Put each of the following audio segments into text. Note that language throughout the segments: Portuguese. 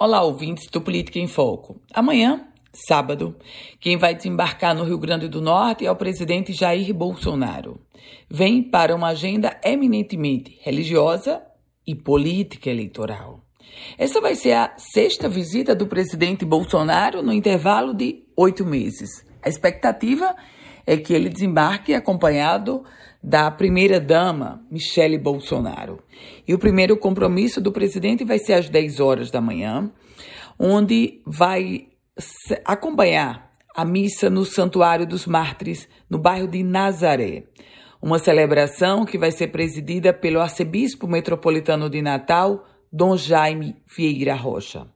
Olá, ouvintes do Política em Foco. Amanhã, sábado, quem vai desembarcar no Rio Grande do Norte é o presidente Jair Bolsonaro. Vem para uma agenda eminentemente religiosa e política eleitoral. Essa vai ser a sexta visita do presidente Bolsonaro no intervalo de oito meses. A expectativa é que ele desembarque acompanhado da primeira-dama, Michele Bolsonaro. E o primeiro compromisso do presidente vai ser às 10 horas da manhã, onde vai acompanhar a missa no Santuário dos Mártires, no bairro de Nazaré. Uma celebração que vai ser presidida pelo arcebispo metropolitano de Natal, Dom Jaime Vieira Rocha.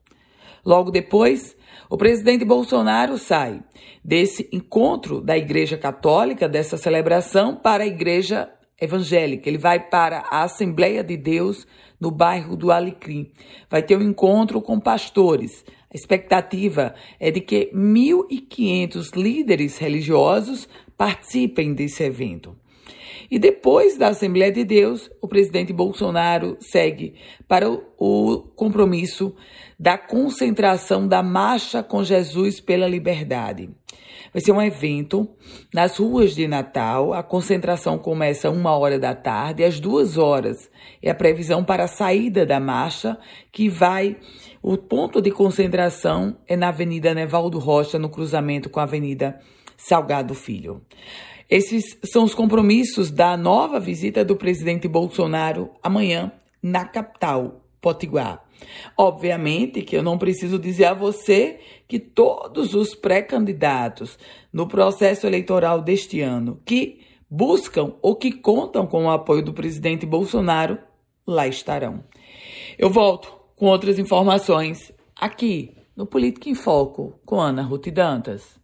Logo depois, o presidente Bolsonaro sai desse encontro da Igreja Católica, dessa celebração, para a Igreja Evangélica. Ele vai para a Assembleia de Deus no bairro do Alecrim. Vai ter um encontro com pastores. A expectativa é de que 1.500 líderes religiosos participem desse evento. E depois da Assembleia de Deus, o presidente Bolsonaro segue para o, compromisso da concentração da Marcha com Jesus pela Liberdade. Vai ser um evento nas ruas de Natal. A concentração começa uma hora da tarde, às duas horas é a previsão para a saída da marcha, que vai. O ponto de concentração é na Avenida Nevaldo Rocha, no cruzamento com a Avenida Salgado Filho. Esses são os compromissos da nova visita do presidente Bolsonaro amanhã na capital, Potiguar. Obviamente que eu não preciso dizer a você que todos os pré-candidatos no processo eleitoral deste ano que buscam ou que contam com o apoio do presidente Bolsonaro lá estarão. Eu volto com outras informações aqui no Política em Foco com Ana Ruth Dantas.